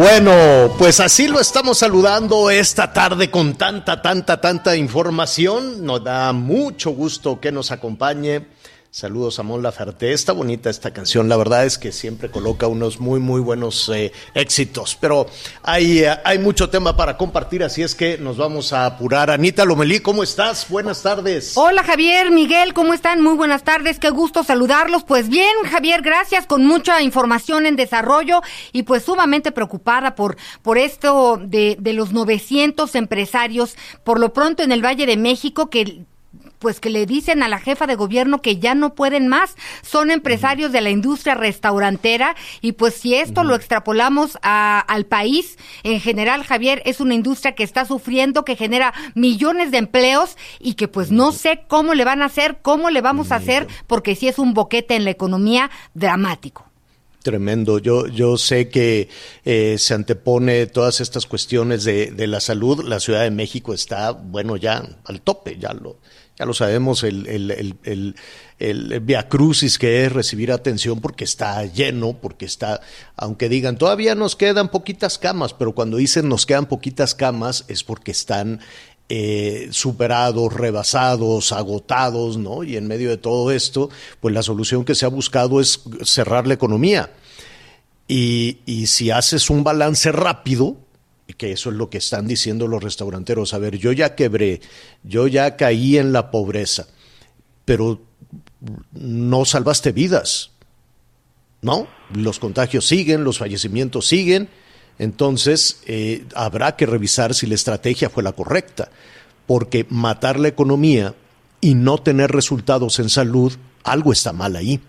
Bueno, pues así lo estamos saludando esta tarde con tanta, tanta, tanta información. Nos da mucho gusto que nos acompañe. Saludos a Laferte. Está bonita esta canción. La verdad es que siempre coloca unos muy, muy buenos eh, éxitos. Pero hay, eh, hay mucho tema para compartir, así es que nos vamos a apurar. Anita Lomelí, ¿cómo estás? Buenas tardes. Hola Javier, Miguel, ¿cómo están? Muy buenas tardes, qué gusto saludarlos. Pues bien, Javier, gracias, con mucha información en desarrollo y pues sumamente preocupada por, por esto de, de los 900 empresarios, por lo pronto en el Valle de México, que pues que le dicen a la jefa de gobierno que ya no pueden más. Son empresarios de la industria restaurantera y pues si esto lo extrapolamos a- al país en general, Javier, es una industria que está sufriendo, que genera millones de empleos y que pues no sé cómo le van a hacer, cómo le vamos a hacer, porque sí es un boquete en la economía dramático. Tremendo. Yo, yo sé que eh, se antepone todas estas cuestiones de, de la salud. La Ciudad de México está, bueno, ya al tope, ya lo, ya lo sabemos, el, el, el, el, via crucis que es recibir atención porque está lleno, porque está, aunque digan, todavía nos quedan poquitas camas, pero cuando dicen nos quedan poquitas camas es porque están eh, superados, rebasados, agotados, ¿no? Y en medio de todo esto, pues la solución que se ha buscado es cerrar la economía. Y, y si haces un balance rápido, que eso es lo que están diciendo los restauranteros, a ver, yo ya quebré, yo ya caí en la pobreza, pero no salvaste vidas, ¿no? Los contagios siguen, los fallecimientos siguen, entonces eh, habrá que revisar si la estrategia fue la correcta, porque matar la economía y no tener resultados en salud, algo está mal ahí.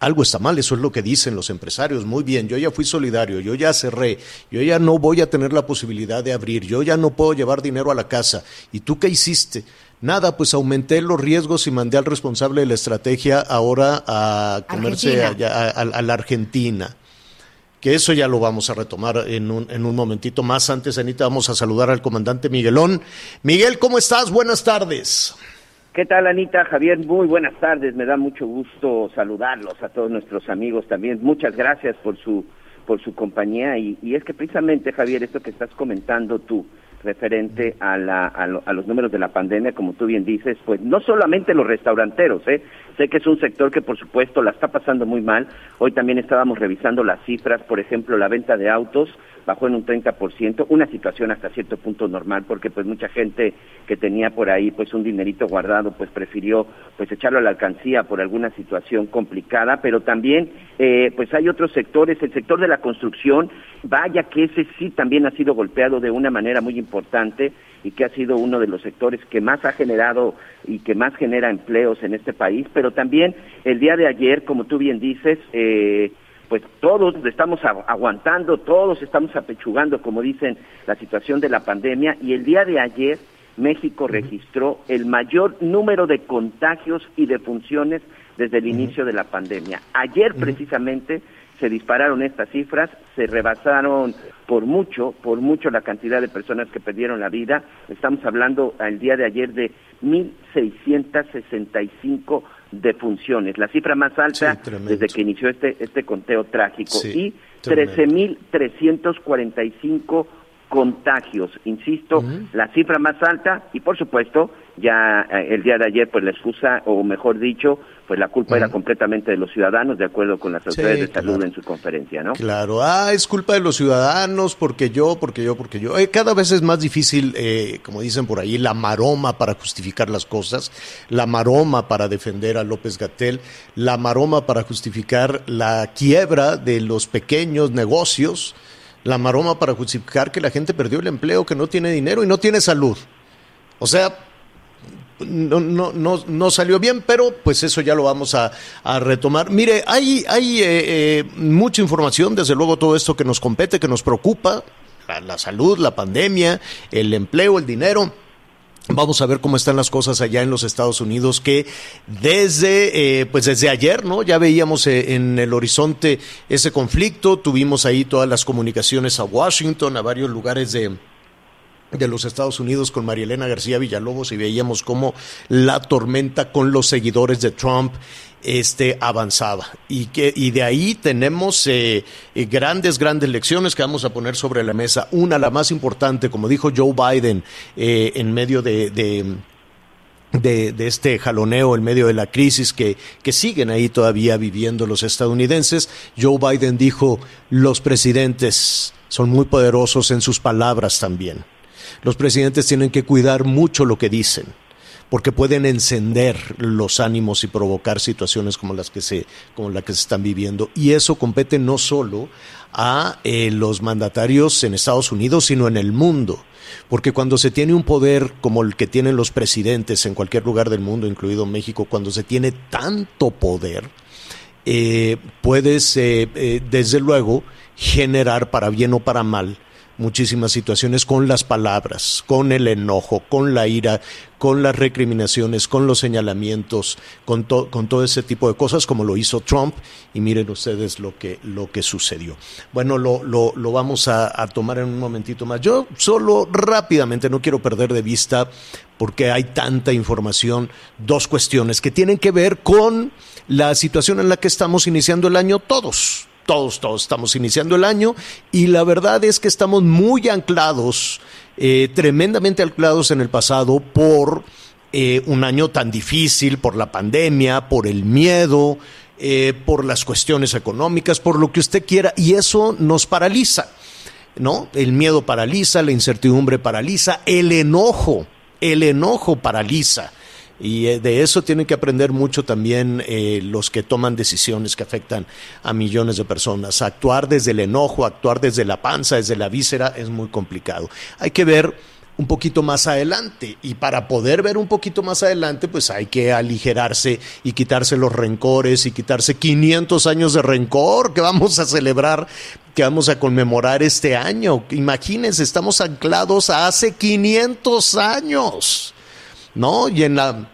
Algo está mal, eso es lo que dicen los empresarios. Muy bien, yo ya fui solidario, yo ya cerré, yo ya no voy a tener la posibilidad de abrir, yo ya no puedo llevar dinero a la casa. ¿Y tú qué hiciste? Nada, pues aumenté los riesgos y mandé al responsable de la estrategia ahora a comerse Argentina. allá, a, a- a la Argentina. Que eso ya lo vamos a retomar en un, en un momentito más. Antes, Anita, vamos a saludar al comandante Miguelón. Miguel, ¿cómo estás? Buenas tardes. ¿Qué tal, Anita? Javier, muy buenas tardes. Me da mucho gusto saludarlos a todos nuestros amigos también. Muchas gracias por su por su compañía y, y es que precisamente, Javier, esto que estás comentando tú referente a, la, a, lo- a los números de la pandemia, como tú bien dices, pues no solamente los restauranteros, ¿eh? Sé que es un sector que por supuesto la está pasando muy mal. Hoy también estábamos revisando las cifras, por ejemplo, la venta de autos bajó en un 30%, una situación hasta cierto punto normal, porque pues mucha gente que tenía por ahí pues un dinerito guardado, pues prefirió pues echarlo a la alcancía por alguna situación complicada, pero también eh, pues hay otros sectores, el sector de la construcción, vaya que ese sí también ha sido golpeado de una manera muy importante y que ha sido uno de los sectores que más ha generado y que más genera empleos en este país, pero también el día de ayer, como tú bien dices, eh, pues todos estamos agu- aguantando, todos estamos apechugando, como dicen, la situación de la pandemia y el día de ayer México registró el mayor número de contagios y de funciones desde el inicio de la pandemia. Ayer precisamente se dispararon estas cifras, se rebasaron por mucho, por mucho la cantidad de personas que perdieron la vida. Estamos hablando al día de ayer de 1.665 defunciones, la cifra más alta Sí, desde que inició este, este conteo trágico. Sí. Y 13.345 contagios, insisto, la cifra más alta y por supuesto ya eh, el día de ayer pues la excusa o mejor dicho pues la culpa era completamente de los ciudadanos de acuerdo con las autoridades de salud en su conferencia, ¿no? Claro, ah, es culpa de los ciudadanos porque yo, porque yo, porque yo. Eh, cada vez es más difícil, eh, como dicen por ahí, la maroma para justificar las cosas, la maroma para defender a López Gatel, la maroma para justificar la quiebra de los pequeños negocios la maroma para justificar que la gente perdió el empleo, que no tiene dinero y no tiene salud. O sea, no, no, no, salió bien, pero pues eso ya lo vamos a, retomar. Mire, hay, hay eh, eh, mucha información, desde luego todo esto que nos compete, que nos preocupa, la salud, la pandemia, el empleo, el dinero. Vamos a ver cómo están las cosas allá en los Estados Unidos, que desde, eh, pues desde ayer, ¿no? Ya veíamos en el horizonte ese conflicto, tuvimos ahí todas las comunicaciones a Washington, a varios lugares de, de los Estados Unidos con María Elena García Villalobos y veíamos cómo la tormenta con los seguidores de Trump este, avanzaba. Y, que, y de ahí tenemos eh, eh, grandes, grandes lecciones que vamos a poner sobre la mesa. Una, la más importante, como dijo Joe Biden eh, en medio de, de de, este jaloneo en medio de la crisis que, que, siguen ahí todavía viviendo los estadounidenses. Joe Biden dijo, los presidentes son muy poderosos en sus palabras también. Los presidentes tienen que cuidar mucho lo que dicen porque pueden encender los ánimos y provocar situaciones como las que se, como la que se están viviendo. Y eso compete no solo a eh, los mandatarios en Estados Unidos, sino en el mundo. Porque cuando se tiene un poder como el que tienen los presidentes en cualquier lugar del mundo, incluido México, cuando se tiene tanto poder, eh, puedes, eh, desde luego, generar para bien o para mal muchísimas situaciones con las palabras, con el enojo, con la ira, con las recriminaciones, con los señalamientos, con, con todo ese tipo de cosas, como lo hizo Trump, y miren ustedes lo que, lo que sucedió. Bueno, lo, lo, vamos a, a, tomar en un momentito más. Yo solo rápidamente, no quiero perder de vista, porque hay tanta información, dos cuestiones que tienen que ver con la situación en la que estamos iniciando el año todos todos, todos estamos iniciando el año y la verdad es que estamos muy anclados, eh, tremendamente anclados en el pasado por eh, un año tan difícil, por la pandemia, por el miedo, eh, por las cuestiones económicas, por lo que usted quiera, y eso nos paraliza, ¿no? El miedo paraliza, la incertidumbre paraliza, el enojo, el enojo paraliza. Y eh, de eso tienen que aprender mucho también eh, los que toman decisiones que afectan a millones de personas. Actuar desde el enojo, actuar desde la panza, desde la víscera, es muy complicado. Hay que ver un poquito más adelante. Y para poder ver un poquito más adelante, pues hay que aligerarse y quitarse los rencores y quitarse 500 años de rencor que vamos a celebrar, que vamos a conmemorar este año. Imagínense, estamos anclados a hace 500 años. ¿No? Y en la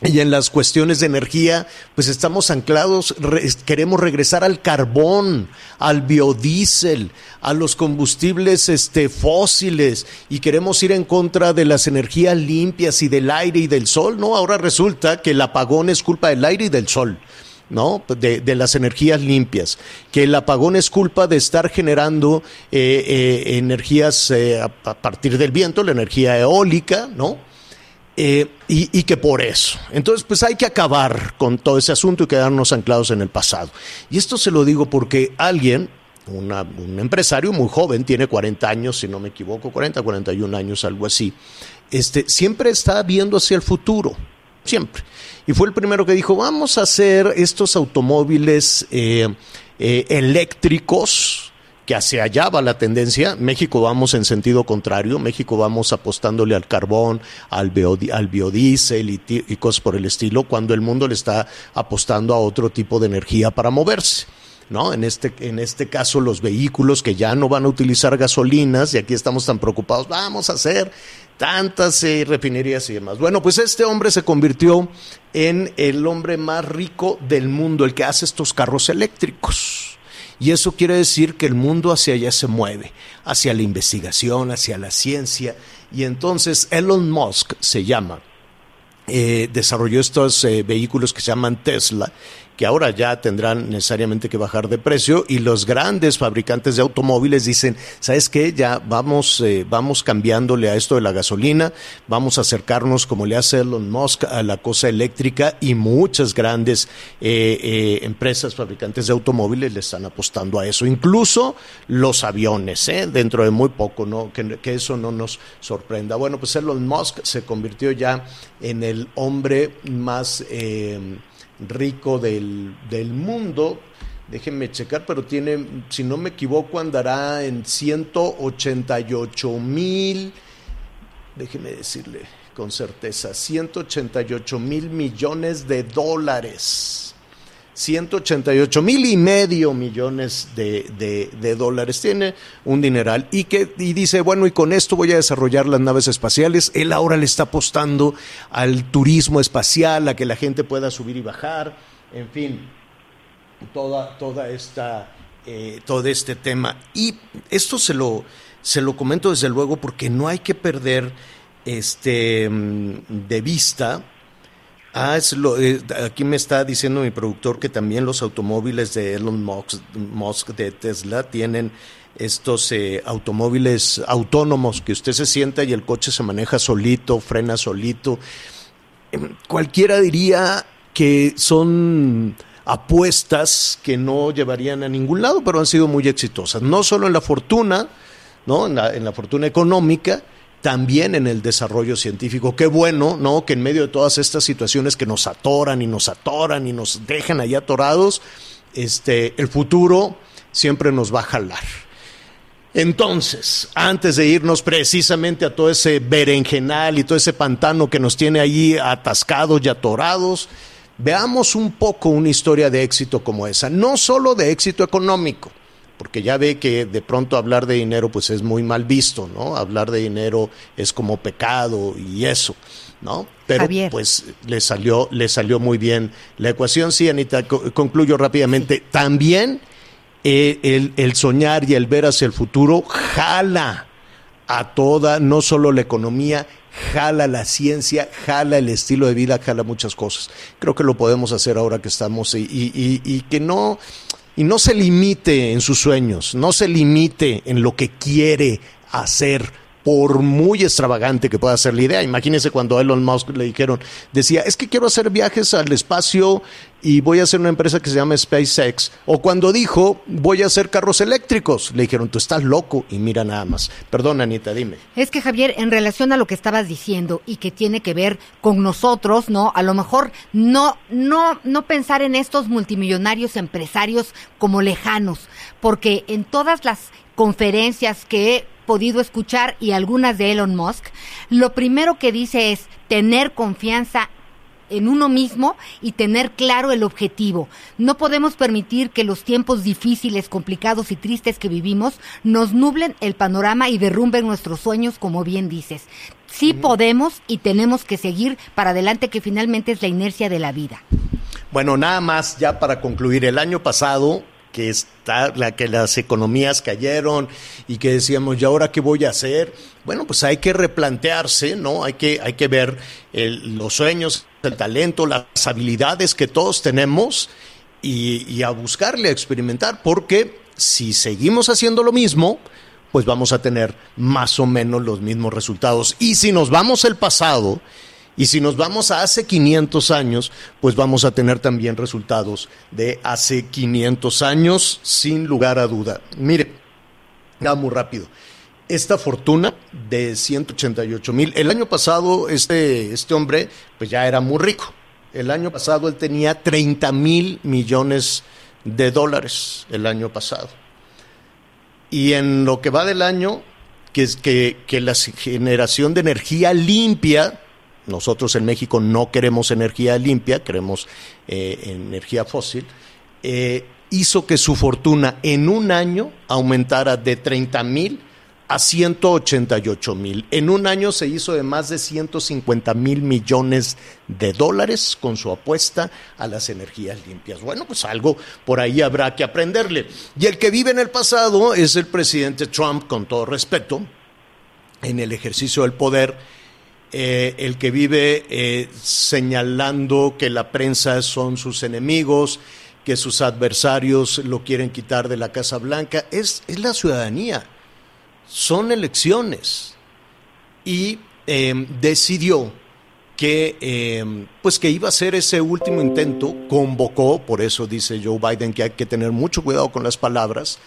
y en las cuestiones de energía, pues estamos anclados, queremos regresar al carbón, al biodiesel, a los combustibles este, fósiles y queremos ir en contra de las energías limpias y del aire y del sol, ¿no? Ahora resulta que el apagón es culpa del aire y del sol. ¿no? De, de, las energías limpias, que el apagón es culpa de estar generando eh, eh, energías eh, a, a, partir del viento, la energía eólica, ¿no? Eh, y, que por eso. Entonces, pues hay que acabar con todo ese asunto y quedarnos anclados en el pasado. Y esto se lo digo porque alguien, un empresario muy joven, tiene 40 años, si no me equivoco, 40, 41 años, algo así, este, siempre está viendo hacia el futuro, siempre. Y fue el primero que dijo, vamos a hacer estos automóviles eh, eh, eléctricos, que hacia allá va la tendencia. México vamos en sentido contrario. México vamos apostándole al carbón, al, biodiesel y, y cosas por el estilo, cuando el mundo le está apostando a otro tipo de energía para moverse. ¿no? En este, en este caso, los vehículos que ya no van a utilizar gasolinas, y aquí estamos tan preocupados, vamos a hacer tantas eh, refinerías y demás. Bueno, pues este hombre se convirtió en el hombre más rico del mundo, el que hace estos carros eléctricos. Y eso quiere decir que el mundo hacia allá se mueve, hacia la investigación, hacia la ciencia. Y entonces Elon Musk se llama, eh, desarrolló estos eh, vehículos que se llaman Tesla, que ahora ya tendrán necesariamente que bajar de precio y los grandes fabricantes de automóviles dicen, ¿sabes qué? Ya vamos, eh, vamos cambiándole a esto de la gasolina, vamos a acercarnos como le hace Elon Musk a la cosa eléctrica y muchas grandes eh, eh, empresas fabricantes de automóviles le están apostando a eso, incluso los aviones, ¿eh? dentro de muy poco, ¿no? Que, eso no nos sorprenda. Bueno, pues Elon Musk se convirtió ya en el hombre más rico del, del mundo. Déjenme checar, pero tiene, si no me equivoco, andará en 188 mil, déjeme decirle con certeza, 188 mil millones de dólares. 188 mil y medio millones de, de, dólares. Tiene un dineral y, que, y dice, bueno, y con esto voy a desarrollar las naves espaciales. Él ahora le está apostando al turismo espacial, a que la gente pueda subir y bajar, en fin, toda, toda esta, eh, todo este tema. Y esto se lo, se lo comento desde luego porque no hay que perder este, de vista Ah, es lo, eh, aquí me está diciendo mi productor que también los automóviles de Elon Musk, Musk de Tesla tienen estos eh, automóviles autónomos que usted se sienta y el coche se maneja solito, frena solito. Em, cualquiera diría que son apuestas que no llevarían a ningún lado, pero han sido muy exitosas. No solo en la fortuna, ¿no? en, la, en la fortuna económica, también en el desarrollo científico. Qué bueno, ¿no? Que en medio de todas estas situaciones que nos atoran y nos atoran y nos dejan ahí atorados, este, el futuro siempre nos va a jalar. Entonces, antes de irnos precisamente a todo ese berenjenal y todo ese pantano que nos tiene ahí atascados y atorados, veamos un poco una historia de éxito como esa, no solo de éxito económico, porque ya ve que de pronto hablar de dinero pues es muy mal visto, ¿no? Hablar de dinero es como pecado y eso, ¿no? Pero Javier. pues le salió, le salió muy bien la ecuación. Sí, Anita, co- concluyo rápidamente. También eh, el, el soñar y el ver hacia el futuro jala a toda, no solo la economía, jala la ciencia, jala el estilo de vida, jala muchas cosas. Creo que lo podemos hacer ahora que estamos y, y- y- y que no, y no se limite en sus sueños, no se limite en lo que quiere hacer por muy extravagante que pueda ser la idea. Imagínense cuando a Elon Musk le dijeron, decía, es que quiero hacer viajes al espacio y voy a hacer una empresa que se llama SpaceX. O cuando dijo, voy a hacer carros eléctricos, le dijeron, tú estás loco y mira nada más. Perdón, Anita, dime. Es que Javier, en relación a lo que estabas diciendo y que tiene que ver con nosotros, ¿no? A lo mejor no, no, no pensar en estos multimillonarios empresarios como lejanos, porque en todas las conferencias que he podido escuchar y algunas de Elon Musk, lo primero que dice es tener confianza en uno mismo y tener claro el objetivo. No podemos permitir que los tiempos difíciles, complicados y tristes que vivimos nos nublen el panorama y derrumben nuestros sueños, como bien dices. Sí podemos y tenemos que seguir para adelante, que finalmente es la inercia de la vida. Bueno, nada más ya para concluir. El año pasado, que está la que las economías cayeron y que decíamos, ¿y ahora qué voy a hacer? Bueno, pues hay que replantearse, ¿no? Hay que, hay que ver el- los sueños, el talento, las habilidades que todos tenemos y, a buscarle, a experimentar, porque si seguimos haciendo lo mismo, pues vamos a tener más o menos los mismos resultados. Y si nos vamos al pasado, y si nos vamos a hace 500 años, pues vamos a tener también resultados de hace 500 años, sin lugar a duda. Mire, ya muy rápido. Esta fortuna de 188 mil, el año pasado este, este hombre pues ya era muy rico. El año pasado él tenía 30 mil millones de dólares el año pasado. Y en lo que va del año, que es que, que la generación de energía limpia, nosotros en México no queremos energía limpia, queremos eh, energía fósil, eh, hizo que su fortuna en un año aumentara de 30 mil a 188 mil. En un año se hizo de más de 150 mil millones de dólares con su apuesta a las energías limpias. Bueno, pues algo por ahí habrá que aprenderle. Y el que vive en el pasado es el presidente Trump, con todo respeto, en el ejercicio del poder eh, el que vive eh, señalando que la prensa son sus enemigos, que sus adversarios lo quieren quitar de la Casa Blanca, es, es la ciudadanía, son elecciones. Y em, decidió que, em, pues que iba a ser ese último intento, convocó, por eso dice Joe Biden que hay que tener mucho cuidado con las palabras,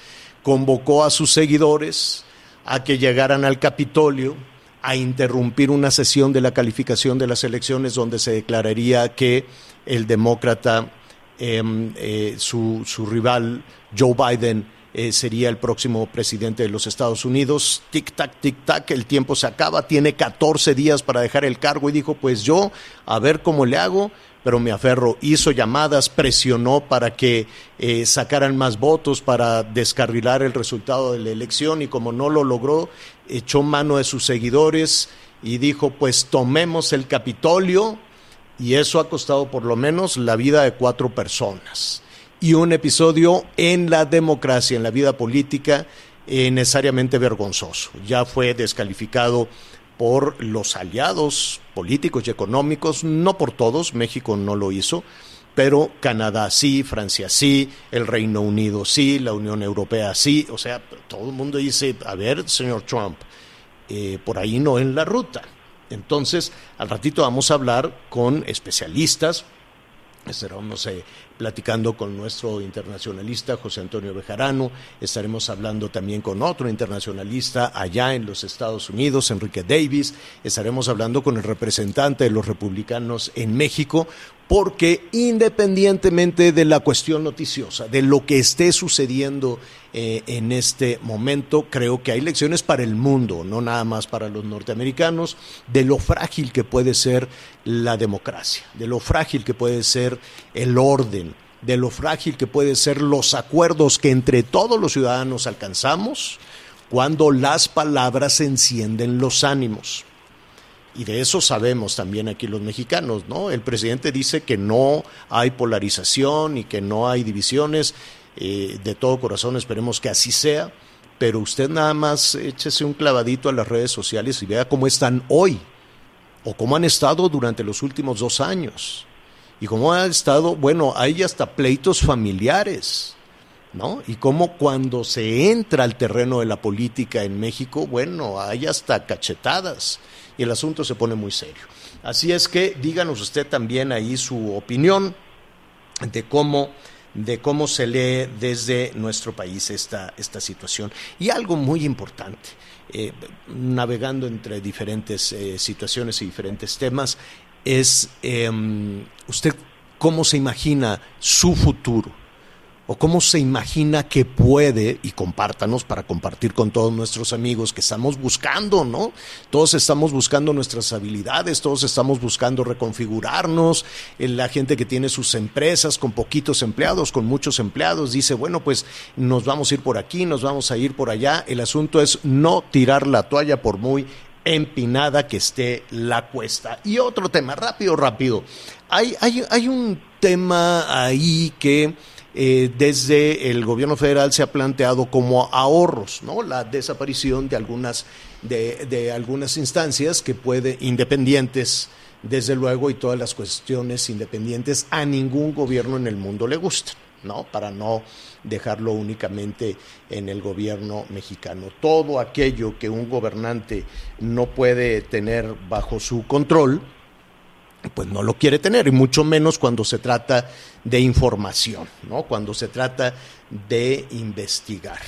convocó a sus seguidores a que llegaran al Capitolio a interrumpir una sesión de la calificación de las elecciones donde se declararía que el demócrata, em, eh, su, su, rival Joe Biden, eh, sería el próximo presidente de los Estados Unidos. Tic tac, tic tac, el tiempo se acaba, tiene 14 días para dejar el cargo y dijo, pues yo, a ver cómo le hago, pero me aferro, hizo llamadas, presionó para que eh, sacaran más votos, para descarrilar el resultado de la elección y como no lo logró, echó mano de sus seguidores y dijo, pues tomemos el Capitolio y eso ha costado por lo menos la vida de cuatro personas. Y un episodio en la democracia, en la vida política, eh, necesariamente vergonzoso. Ya fue descalificado por los aliados políticos y económicos, no por todos, México no lo hizo, pero Canadá sí, Francia sí, el Reino Unido sí, la Unión Europea sí, o sea, todo el mundo dice, a ver, señor Trump, eh, por ahí no en la ruta. Entonces, al ratito vamos a hablar con especialistas, estaremos platicando con nuestro internacionalista José Antonio Bejarano, estaremos hablando también con otro internacionalista allá en los Estados Unidos, Enrique Davis, estaremos hablando con el representante de los republicanos en México, porque independientemente de la cuestión noticiosa, de lo que esté sucediendo eh, en este momento, creo que hay lecciones para el mundo, no nada más para los norteamericanos, de lo frágil que puede ser la democracia, de lo frágil que puede ser el orden, de lo frágil que pueden ser los acuerdos que entre todos los ciudadanos alcanzamos cuando las palabras encienden los ánimos. Y de eso sabemos también aquí los mexicanos, ¿no? El presidente dice que no hay polarización y que no hay divisiones. Eh, de todo corazón esperemos que así sea. Pero usted nada más échese un clavadito a las redes sociales y vea cómo están hoy o cómo han estado durante los últimos dos años. Y cómo ha estado, bueno, hay hasta pleitos familiares. ¿No? Y cómo cuando se entra al terreno de la política en México, bueno, hay hasta cachetadas y el asunto se pone muy serio. Así es que díganos usted también ahí su opinión de cómo de cómo se lee desde nuestro país esta, esta situación. Y algo muy importante, eh, navegando entre diferentes eh, situaciones y diferentes temas, es em, usted cómo se imagina su futuro o cómo se imagina que puede, y compártanos para compartir con todos nuestros amigos que estamos buscando, ¿no? Todos estamos buscando nuestras habilidades, todos estamos buscando reconfigurarnos, eh, la gente que tiene sus empresas con poquitos empleados, con muchos empleados, dice, bueno, pues nos vamos a ir por aquí, nos vamos a ir por allá, el asunto es no tirar la toalla por muy empinada que esté la cuesta. Y otro tema, rápido, rápido. Hay, hay, hay un tema ahí que eh, desde el gobierno federal se ha planteado como ahorros, ¿no? La desaparición de algunas, de, de algunas instancias que puede, independientes, desde luego, y todas las cuestiones independientes a ningún gobierno en el mundo le gustan, ¿no? Para no dejarlo únicamente en el gobierno mexicano. Todo aquello que un gobernante no puede tener bajo su control, pues no lo quiere tener, y mucho menos cuando se trata de información, ¿no? cuando se trata de investigar.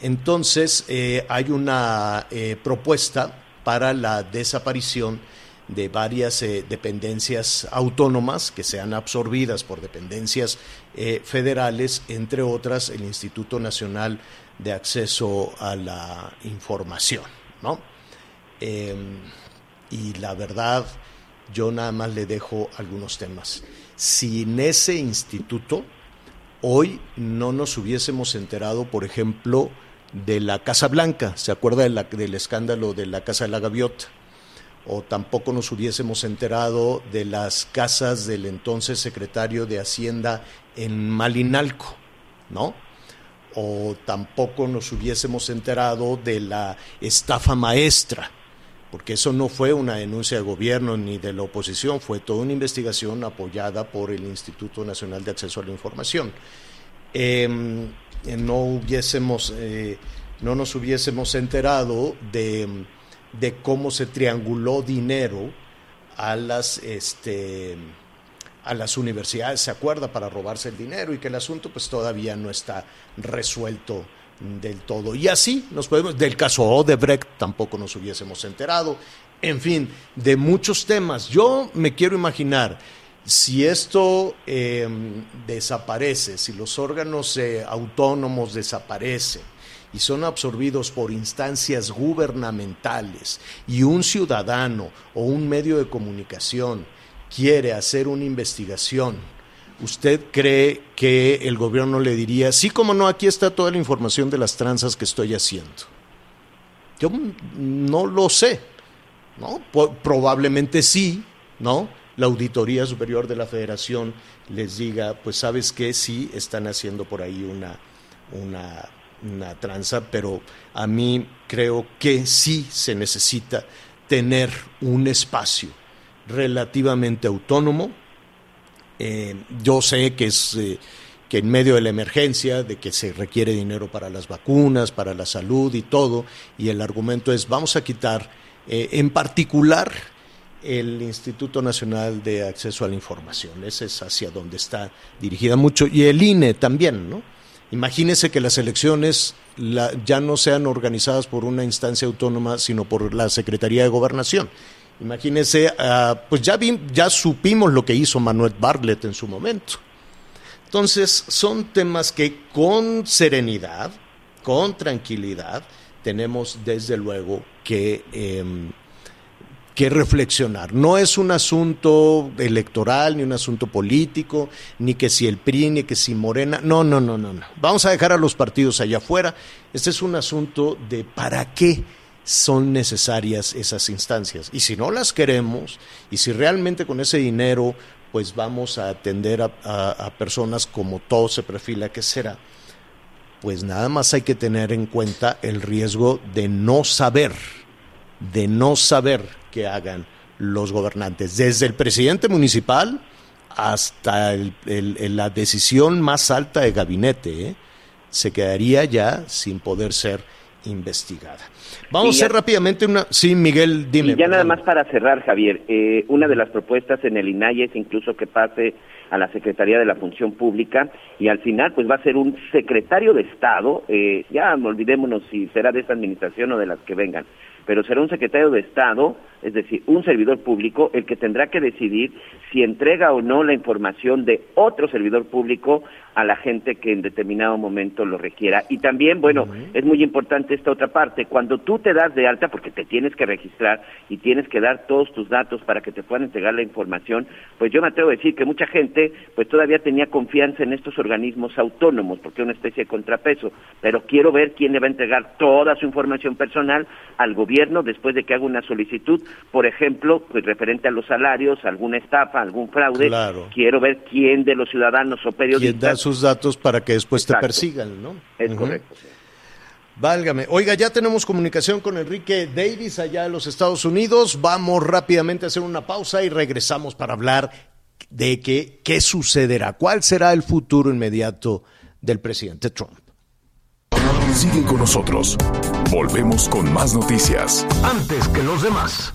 Entonces, eh, hay una eh, propuesta para la desaparición de varias eh, dependencias autónomas que sean absorbidas por dependencias federales, entre otras el Instituto Nacional de Acceso a la Información. ¿no? Em, y la verdad, yo nada más le dejo algunos temas. Sin ese instituto, hoy no nos hubiésemos enterado, por ejemplo, de la Casa Blanca, ¿se acuerda del escándalo de la Casa de la Gaviota? O tampoco nos hubiésemos enterado de las casas del entonces secretario de Hacienda en Malinalco, ¿no? O tampoco nos hubiésemos enterado de la estafa maestra porque eso no fue una denuncia de gobierno ni de la oposición, fue toda una investigación apoyada por el Instituto Nacional de Acceso a la Información. Em, no hubiésemos, eh, no nos hubiésemos enterado de, de cómo se trianguló dinero a las, este, a las universidades, ¿se acuerda? Para robarse el dinero y que el asunto pues todavía no está resuelto del todo. Y así nos podemos, del caso Odebrecht tampoco nos hubiésemos enterado, en fin, de muchos temas. Yo me quiero imaginar, si esto eh, desaparece, si los órganos eh, autónomos desaparecen y son absorbidos por instancias gubernamentales y un ciudadano o un medio de comunicación quiere hacer una investigación ¿usted cree que el gobierno le diría, sí, como no, aquí está toda la información de las tranzas que estoy haciendo? Yo no lo sé, ¿no? probablemente sí, ¿no? La Auditoría Superior de la Federación les diga, pues sabes que sí están haciendo por ahí una, una, una tranza, pero a mí creo que sí se necesita tener un espacio relativamente autónomo eh, yo sé que es eh, que en medio de la emergencia, de que se requiere dinero para las vacunas, para la salud y todo, y el argumento es vamos a quitar eh, en particular el Instituto Nacional de Acceso a la Información. Ese es hacia donde está dirigida mucho. Y el INE también, ¿no? Imagínese que las elecciones ya no sean organizadas por una instancia autónoma, sino por la Secretaría de Gobernación. Imagínense, ah, pues ya, ya supimos lo que hizo Manuel Bartlett en su momento. Entonces, son temas que con serenidad, con tranquilidad, tenemos desde luego que, em, que reflexionar. No es un asunto electoral, ni un asunto político, ni que si el PRI, ni que si Morena. No, no, no, no, no. Vamos a dejar a los partidos allá afuera. Este es un asunto de para qué son necesarias esas instancias. Y si no las queremos, y si realmente con ese dinero pues vamos a atender a, personas como todo se perfila que será, pues nada más hay que tener en cuenta el riesgo de no saber, de no saber qué hagan los gobernantes, desde el presidente municipal hasta la decisión más alta de gabinete, ¿eh? se quedaría ya sin poder ser investigada. Vamos a hacer rápidamente una... Sí, Miguel, dime. Y ya nada más para cerrar, Javier, eh, una de las propuestas en el INAI es incluso que pase a la Secretaría de la Función Pública y al final pues va a ser un secretario de Estado, eh, ya olvidémonos si será de esta administración o de las que vengan, pero será un secretario de Estado, es decir, un servidor público, el que tendrá que decidir si entrega o no la información de otro servidor público a la gente que en determinado momento lo requiera. Y también, bueno, es muy importante esta otra parte, cuando tú te das de alta, porque te tienes que registrar y tienes que dar todos tus datos para que te puedan entregar la información, pues yo me atrevo a decir que mucha gente pues todavía tenía confianza en estos organismos autónomos, porque es una especie de contrapeso, pero quiero ver quién le va a entregar toda su información personal al gobierno después de que haga una solicitud, por ejemplo, pues referente a los salarios, alguna estafa, algún fraude, quiero ver quién de los ciudadanos o periodistas sus datos para que después te persigan, ¿no? Es correcto. Válgame. Oiga, ya tenemos comunicación con Enrique Davis allá en los Estados Unidos. Vamos rápidamente a hacer una pausa y regresamos para hablar de que, qué sucederá, cuál será el futuro inmediato del presidente Trump. Sigue con nosotros. Volvemos con más noticias. Antes que los demás.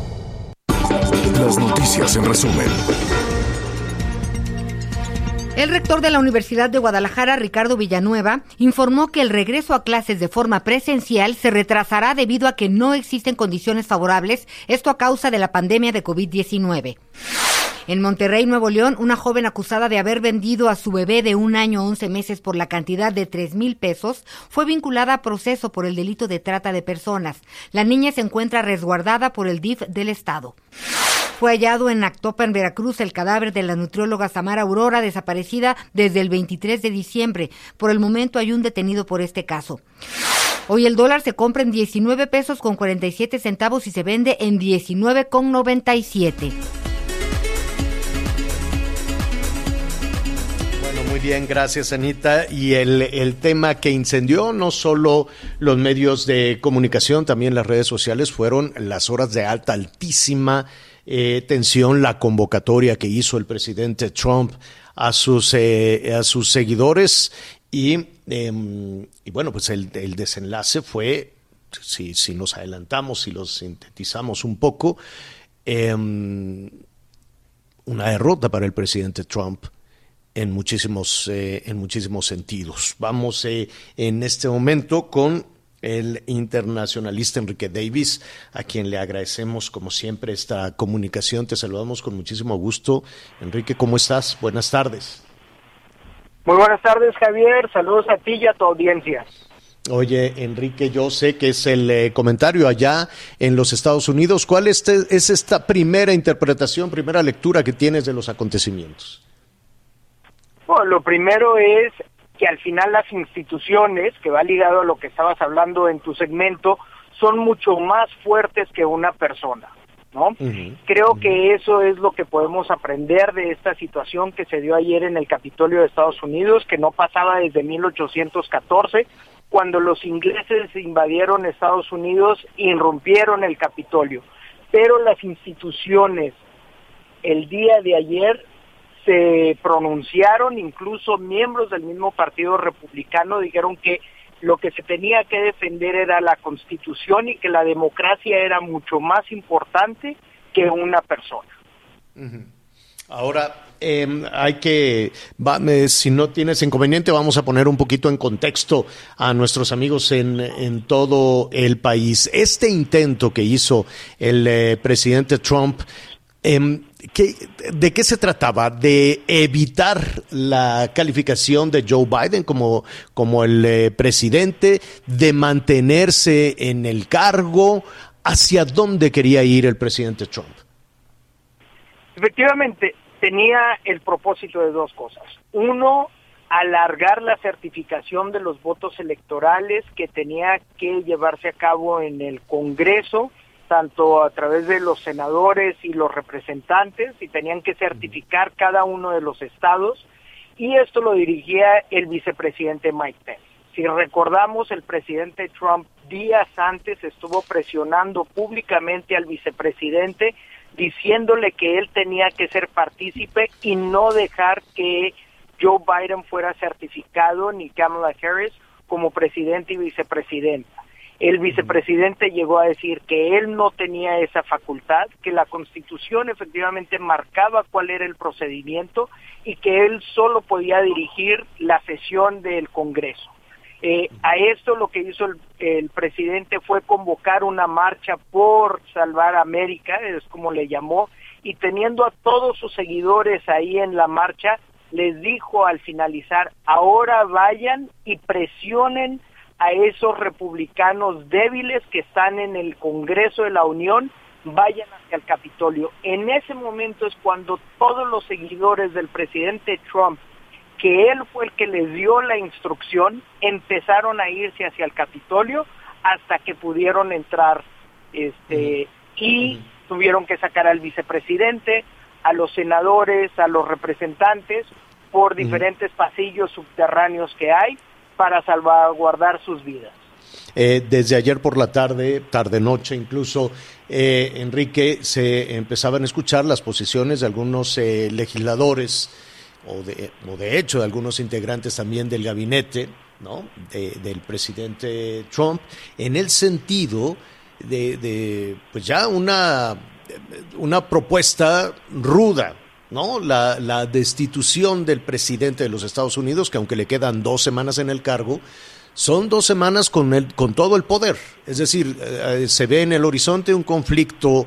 Las noticias en resumen. El rector de la Universidad de Guadalajara, Ricardo Villanueva, informó que el regreso a clases de forma presencial se retrasará debido a que no existen condiciones favorables, esto a causa de la pandemia de COVID-19. En Monterrey, Nuevo León, una joven acusada de haber vendido a su bebé de un año once meses por la cantidad de tres mil pesos fue vinculada a proceso por el delito de trata de personas. La niña se encuentra resguardada por el DIF del Estado. Fue hallado en Actopa, en Veracruz, el cadáver de la nutrióloga Samara Aurora, desaparecida desde el 23 de diciembre. Por el momento hay un detenido por este caso. Hoy el dólar se compra en 19 pesos con 47 centavos y se vende en 19 con 97. Bueno, muy bien, gracias Anita. Y el, tema que incendió no solo los medios de comunicación, también las redes sociales, fueron las horas de alta, altísima eh, tensión, la convocatoria que hizo el presidente Trump a sus, eh, a sus seguidores. Y, eh, y bueno, pues el, el desenlace fue, si, si, nos adelantamos, si lo sintetizamos un poco, una derrota para el presidente Trump en muchísimos, eh, en muchísimos sentidos. Vamos en este momento con el internacionalista Enrique Davis, a quien le agradecemos como siempre esta comunicación. Te saludamos con muchísimo gusto. Enrique, ¿cómo estás? Buenas tardes. Muy buenas tardes, Javier. Saludos a ti y a tu audiencia. Oye, Enrique, yo sé que es el eh, comentario allá en los Estados Unidos. ¿Cuál es, es esta primera interpretación, primera lectura que tienes de los acontecimientos? Bueno, lo primero es que al final las instituciones, que va ligado a lo que estabas hablando en tu segmento, son mucho más fuertes que una persona, ¿no? Uh -huh. Creo uh -huh. que eso es lo que podemos aprender de esta situación que se dio ayer en el Capitolio de Estados Unidos, que no pasaba desde 1814, cuando los ingleses invadieron Estados Unidos, irrumpieron el Capitolio. Pero las instituciones el día de ayer se pronunciaron, incluso miembros del mismo Partido Republicano dijeron que lo que se tenía que defender era la Constitución y que la democracia era mucho más importante que una persona. Ahora, eh, hay que, si no tienes inconveniente, vamos a poner un poquito en contexto a nuestros amigos en, en todo el país. Este intento que hizo el eh, presidente Trump, ¿qué, ¿de qué se trataba? ¿De evitar la calificación de Joe Biden como, como el eh, presidente? ¿De mantenerse en el cargo? ¿Hacia dónde quería ir el presidente Trump? Efectivamente, tenía el propósito de dos cosas. Uno, alargar la certificación de los votos electorales que tenía que llevarse a cabo en el Congreso, tanto a través de los senadores y los representantes, y tenían que certificar cada uno de los estados, y esto lo dirigía el vicepresidente Mike Pence. Si recordamos, el presidente Trump días antes estuvo presionando públicamente al vicepresidente diciéndole que él tenía que ser partícipe y no dejar que Joe Biden fuera certificado ni Kamala Harris como presidente y vicepresidenta. El vicepresidente llegó a decir que él no tenía esa facultad, que la constitución efectivamente marcaba cuál era el procedimiento y que él solo podía dirigir la sesión del Congreso. Eh, a esto lo que hizo el, el, presidente fue convocar una marcha por salvar América, es como le llamó, y teniendo a todos sus seguidores ahí en la marcha, les dijo al finalizar, ahora vayan y presionen a esos republicanos débiles que están en el Congreso de la Unión, vayan hacia el Capitolio. En ese momento es cuando todos los seguidores del presidente Trump que él fue el que les dio la instrucción, empezaron a irse hacia el Capitolio hasta que pudieron entrar este, y tuvieron que sacar al vicepresidente, a los senadores, a los representantes por diferentes pasillos subterráneos que hay para salvaguardar sus vidas. Eh, desde ayer por la tarde, tarde-noche incluso, eh, Enrique, se empezaban a escuchar las posiciones de algunos eh, legisladores o de, o de hecho de algunos integrantes también del gabinete ¿no? De, del presidente Trump, en el sentido de, de, pues ya una, una propuesta ruda, ¿no? La, la, destitución del presidente de los Estados Unidos, que aunque le quedan dos semanas en el cargo, son dos semanas con, el, con todo el poder. Es decir, eh, se ve en el horizonte un conflicto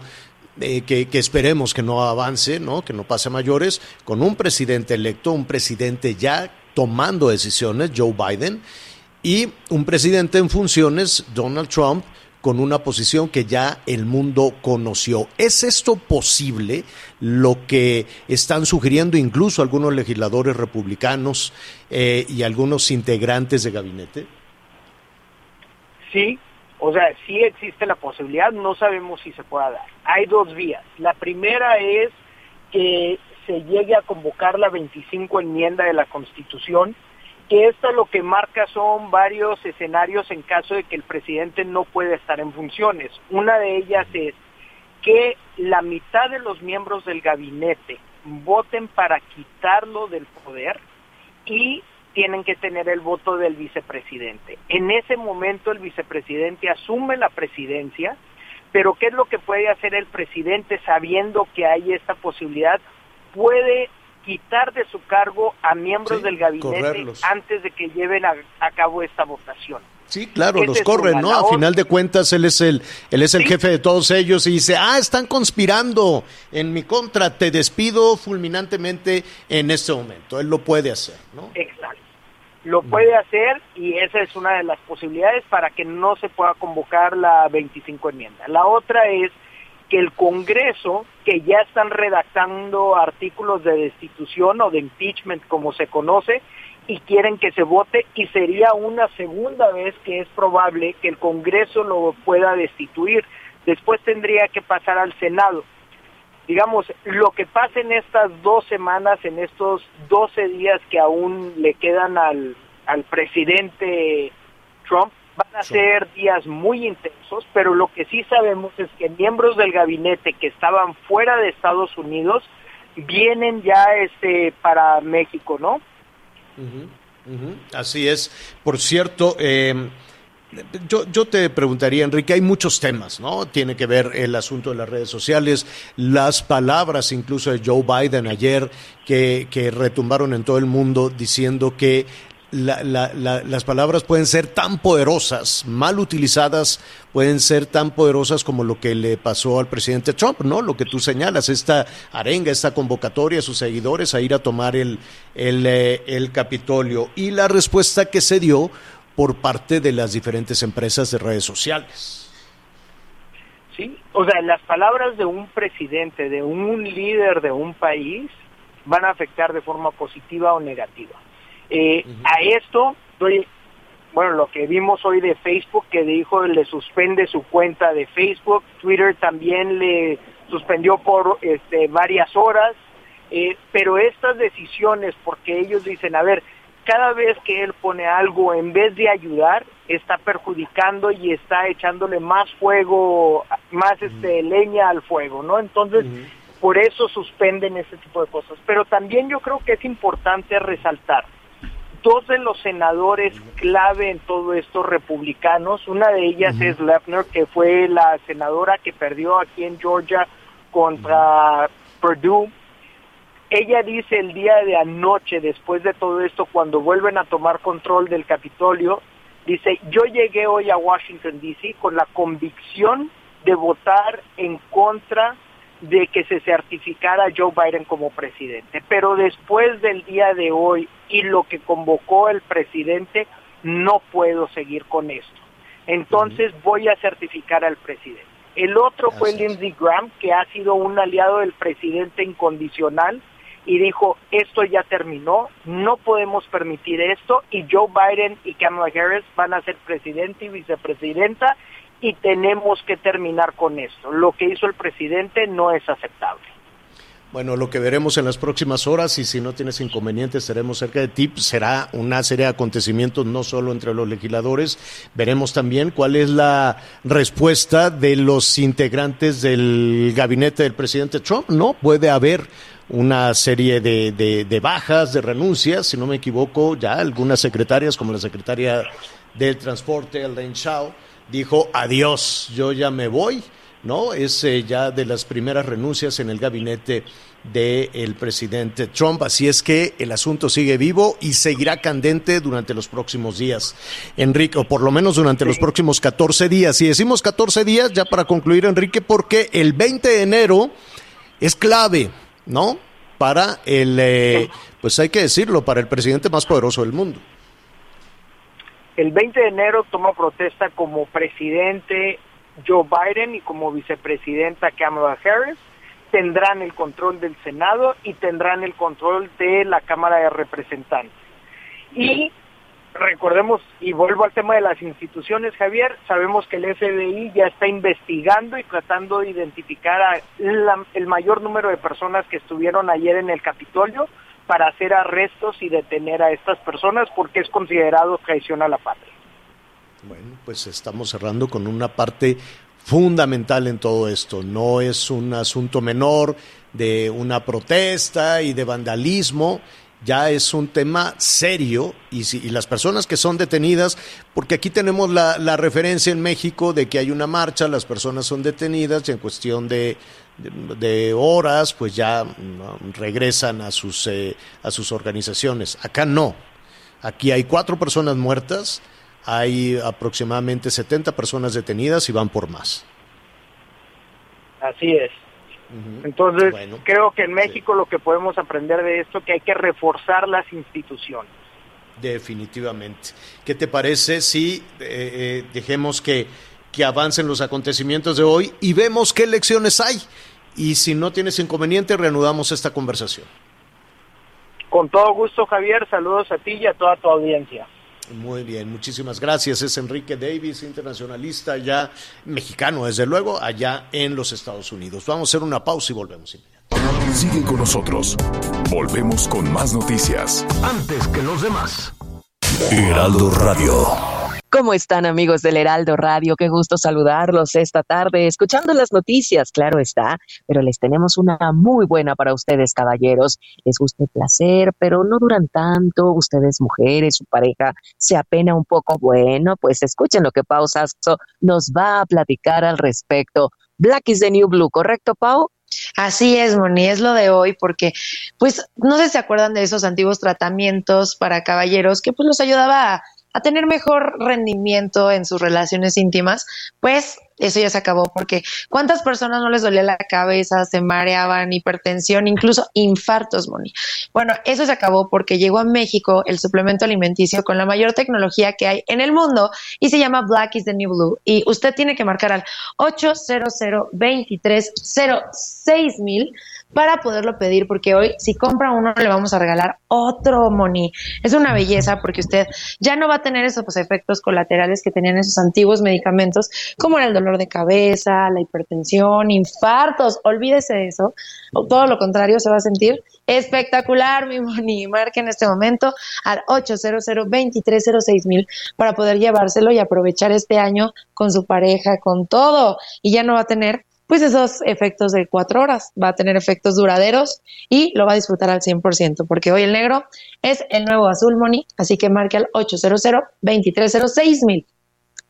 eh, que, que, esperemos que no avance, ¿no? que no pase a mayores, con un presidente electo, un presidente ya tomando decisiones, Joe Biden, y un presidente en funciones, Donald Trump, con una posición que ya el mundo conoció. ¿Es esto posible? Lo que están sugiriendo incluso algunos legisladores republicanos eh, y algunos integrantes de gabinete. Sí, o sea, sí existe la posibilidad, no sabemos si se pueda dar. Hay dos vías. La primera es que se llegue a convocar la 25 enmienda de la Constitución, que esto lo que marca son varios escenarios en caso de que el presidente no pueda estar en funciones. Una de ellas es que la mitad de los miembros del gabinete voten para quitarlo del poder y tienen que tener el voto del vicepresidente. En ese momento el vicepresidente asume la presidencia, pero ¿qué es lo que puede hacer el presidente sabiendo que hay esta posibilidad? Puede quitar de su cargo a miembros Sí, del gabinete correrlos. antes de que lleven a, a cabo esta votación. Sí, claro, los corren. ¿no? A final de cuentas, él es el, él es el Sí. jefe de todos ellos y dice, ah, están conspirando en mi contra, te despido fulminantemente en este momento. Él lo puede hacer, ¿no? Exacto. Lo puede hacer y esa es una de las posibilidades para que no se pueda convocar la 25 enmienda. La otra es el Congreso, que ya están redactando artículos de destitución o de impeachment como se conoce, y quieren que se vote y sería una segunda vez que es probable que el Congreso lo pueda destituir. Después tendría que pasar al Senado digamos, lo que pasa en estas dos semanas, en estos 12 días que aún le quedan al, al presidente Trump, van a ser días muy intensos, pero lo que sí sabemos es que miembros del gabinete que estaban fuera de Estados Unidos vienen ya este para México, ¿no? Así es. Por cierto, eh, yo, yo te preguntaría, Enrique, hay muchos temas, ¿no? Tiene que ver el asunto de las redes sociales, las palabras incluso de Joe Biden ayer que, que retumbaron en todo el mundo diciendo que la- la- la- las palabras pueden ser tan poderosas, mal utilizadas, pueden ser tan poderosas como lo que le pasó al presidente Trump, ¿no? Lo que tú señalas, esta arenga, esta convocatoria a sus seguidores a ir a tomar el, eh, el Capitolio y la respuesta que se dio por parte de las diferentes empresas de redes sociales. Sí, o sea, las palabras de un presidente, de un líder de un país, van a afectar de forma positiva o negativa. Eh, A esto, doy, bueno, lo que vimos hoy de Facebook, que dijo le suspende su cuenta de Facebook, Twitter también le suspendió por este, varias horas, eh, pero estas decisiones, porque ellos dicen, a ver, cada vez que él pone algo, en vez de ayudar, está perjudicando y está echándole más fuego, más este, leña al fuego, ¿no? Entonces, por eso suspenden ese tipo de cosas. Pero también yo creo que es importante resaltar dos de los senadores clave en todo esto republicanos, una de ellas es Lefner, que fue la senadora que perdió aquí en Georgia contra Purdue. Ella dice el día de anoche, después de todo esto, cuando vuelven a tomar control del Capitolio, dice, yo llegué hoy a Washington, D.C. con la convicción de votar en contra de que se certificara Joe Biden como presidente. Pero después del día de hoy y lo que convocó el presidente, no puedo seguir con esto. Entonces voy a certificar al presidente. El otro fue. Lindsey Graham, que ha sido un aliado del presidente incondicional y dijo, esto ya terminó, no podemos permitir esto y Joe Biden y Kamala Harris van a ser presidente y vicepresidenta y tenemos que terminar con esto. Lo que hizo el presidente no es aceptable. Bueno, lo que veremos en las próximas horas, y si no tienes inconvenientes, estaremos cerca de ti, será una serie de acontecimientos no solo entre los legisladores, veremos también cuál es la respuesta de los integrantes del gabinete del presidente Trump. No puede haber una serie de, de- bajas, de renuncias, si no me equivoco, ya algunas secretarias, como la secretaria del Transporte, Elaine Chao, dijo adiós, yo ya me voy. ¿No? Es eh, ya de las primeras renuncias en el gabinete del presidente Trump. Así es que el asunto sigue vivo y seguirá candente durante los próximos días, Enrique, o por lo menos durante los próximos 14 días. Y decimos 14 días, ya para concluir, Enrique, porque el 20 de enero es clave, ¿no? Para el, eh, pues hay que decirlo, para el presidente más poderoso del mundo. El 20 de enero toma protesta como presidente Joe Biden y como vicepresidenta Kamala Harris tendrán el control del Senado y tendrán el control de la Cámara de Representantes. Y recordemos, y vuelvo al tema de las instituciones, Javier, sabemos que el FBI ya está investigando y tratando de identificar a el mayor número de personas que estuvieron ayer en el Capitolio para hacer arrestos y detener a estas personas porque es considerado traición a la patria. Bueno, pues estamos cerrando con una parte fundamental en todo esto. No es un asunto menor de una protesta y de vandalismo. Ya es un tema serio y, si- y las personas que son detenidas, porque aquí tenemos la, la referencia en México de que hay una marcha, las personas son detenidas y en cuestión de, horas, pues ya regresan a sus, eh, a sus organizaciones. Acá no. Aquí hay cuatro personas muertas, hay aproximadamente 70 personas detenidas y van por más. Así es. Entonces, Bueno, creo que en México lo que podemos aprender de esto que hay que reforzar las instituciones. Definitivamente. ¿Qué te parece si eh, eh, dejemos que, que avancen los acontecimientos de hoy y vemos qué elecciones hay? Y si no tienes inconveniente, reanudamos esta conversación. Con todo gusto, Javier, saludos a ti y a toda tu audiencia. Muy bien, muchísimas gracias. Es Enrique Davis, internacionalista ya mexicano, desde luego, allá en los Estados Unidos. Vamos a hacer una pausa y volvemos. Sigue con nosotros. Volvemos con más noticias. Antes que los demás. Heraldo Radio. ¿Cómo están amigos del Heraldo Radio? Qué gusto saludarlos esta tarde, escuchando las noticias, claro está, pero les tenemos una muy buena para ustedes, caballeros. Les gusta el placer, pero no duran tanto. Ustedes, mujeres, su pareja, se apena un poco. Bueno, pues escuchen lo que Pau Sasso nos va a platicar al respecto. Black is the new blue, ¿correcto, Pau? Así es, Moni, es lo de hoy porque, pues, no sé si se acuerdan de esos antiguos tratamientos para caballeros que pues los ayudaba a, a tener mejor rendimiento en sus relaciones íntimas, pues eso ya se acabó porque cuántas personas no les dolía la cabeza, se mareaban, hipertensión, incluso infartos, Moni. Bueno, eso se acabó porque llegó a México el suplemento alimenticio con la mayor tecnología que hay en el mundo y se llama Black is the New Blue y usted tiene que marcar al 800 2306 mil para poderlo pedir porque hoy si compra uno le vamos a regalar otro Moni. Es una belleza porque usted ya no va a tener esos efectos colaterales que tenían esos antiguos medicamentos como era el dolor de cabeza, la hipertensión, infartos, olvídese de eso. O todo lo contrario, se va a sentir espectacular, mi Moni. Marque en este momento al 800 2306 mil para poder llevárselo y aprovechar este año con su pareja, con todo. Y ya no va a tener pues esos efectos de cuatro horas, va a tener efectos duraderos y lo va a disfrutar al 100%, porque hoy el negro es el nuevo azul, Moni, así que marque al 800 2306 mil.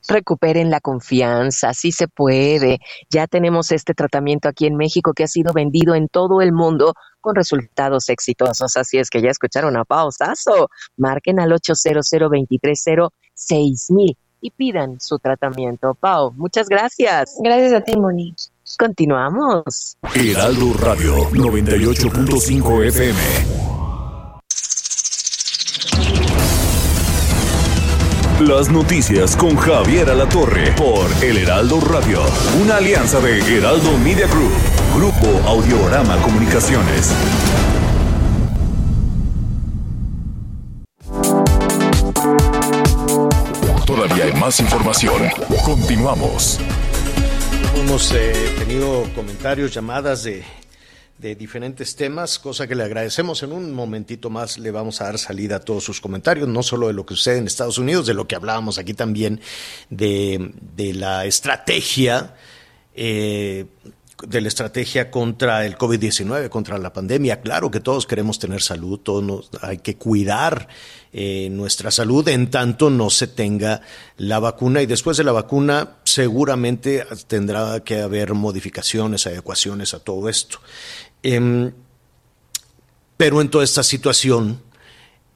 Recuperen la confianza, sí se puede. Ya tenemos este tratamiento aquí en México que ha sido vendido en todo el mundo con resultados exitosos. Así es que ya escucharon a Pausazo. Marquen al 800 2306 mil y pidan su tratamiento. Pau, muchas gracias. Gracias a ti, Moni. Continuamos. Heraldo Radio 98.5 FM. Las noticias con Javier Alatorre por El Heraldo Radio, una alianza de Heraldo Media Group, Grupo Audiorama Comunicaciones. Todavía hay más información. Continuamos. Hemos eh, tenido comentarios, llamadas de, de diferentes temas, cosa que le agradecemos. En un momentito más le vamos a dar salida a todos sus comentarios, no solo de lo que sucede en Estados Unidos, de lo que hablábamos aquí también, de, de la estrategia. Eh, de la estrategia contra el COVID-19, contra la pandemia. Claro que todos queremos tener salud, todos hay que cuidar eh, nuestra salud en tanto no se tenga la vacuna y después de la vacuna seguramente tendrá que haber modificaciones, adecuaciones a todo esto. Eh, pero en toda esta situación,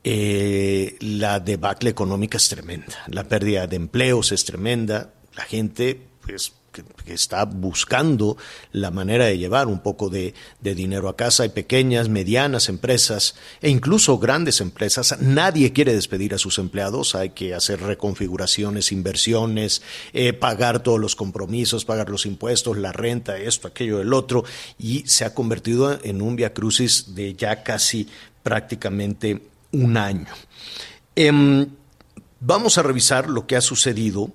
eh, la debacle económica es tremenda, la pérdida de empleos es tremenda, la gente pues que, está buscando la manera de llevar un poco de, de dinero a casa. Hay pequeñas, medianas empresas e incluso grandes empresas. Nadie quiere despedir a sus empleados. Hay que hacer reconfiguraciones, inversiones, eh, pagar todos los compromisos, pagar los impuestos, la renta, esto, aquello, el otro. Y se ha convertido en un via crucis de ya casi prácticamente un año. Em, vamos a revisar lo que ha sucedido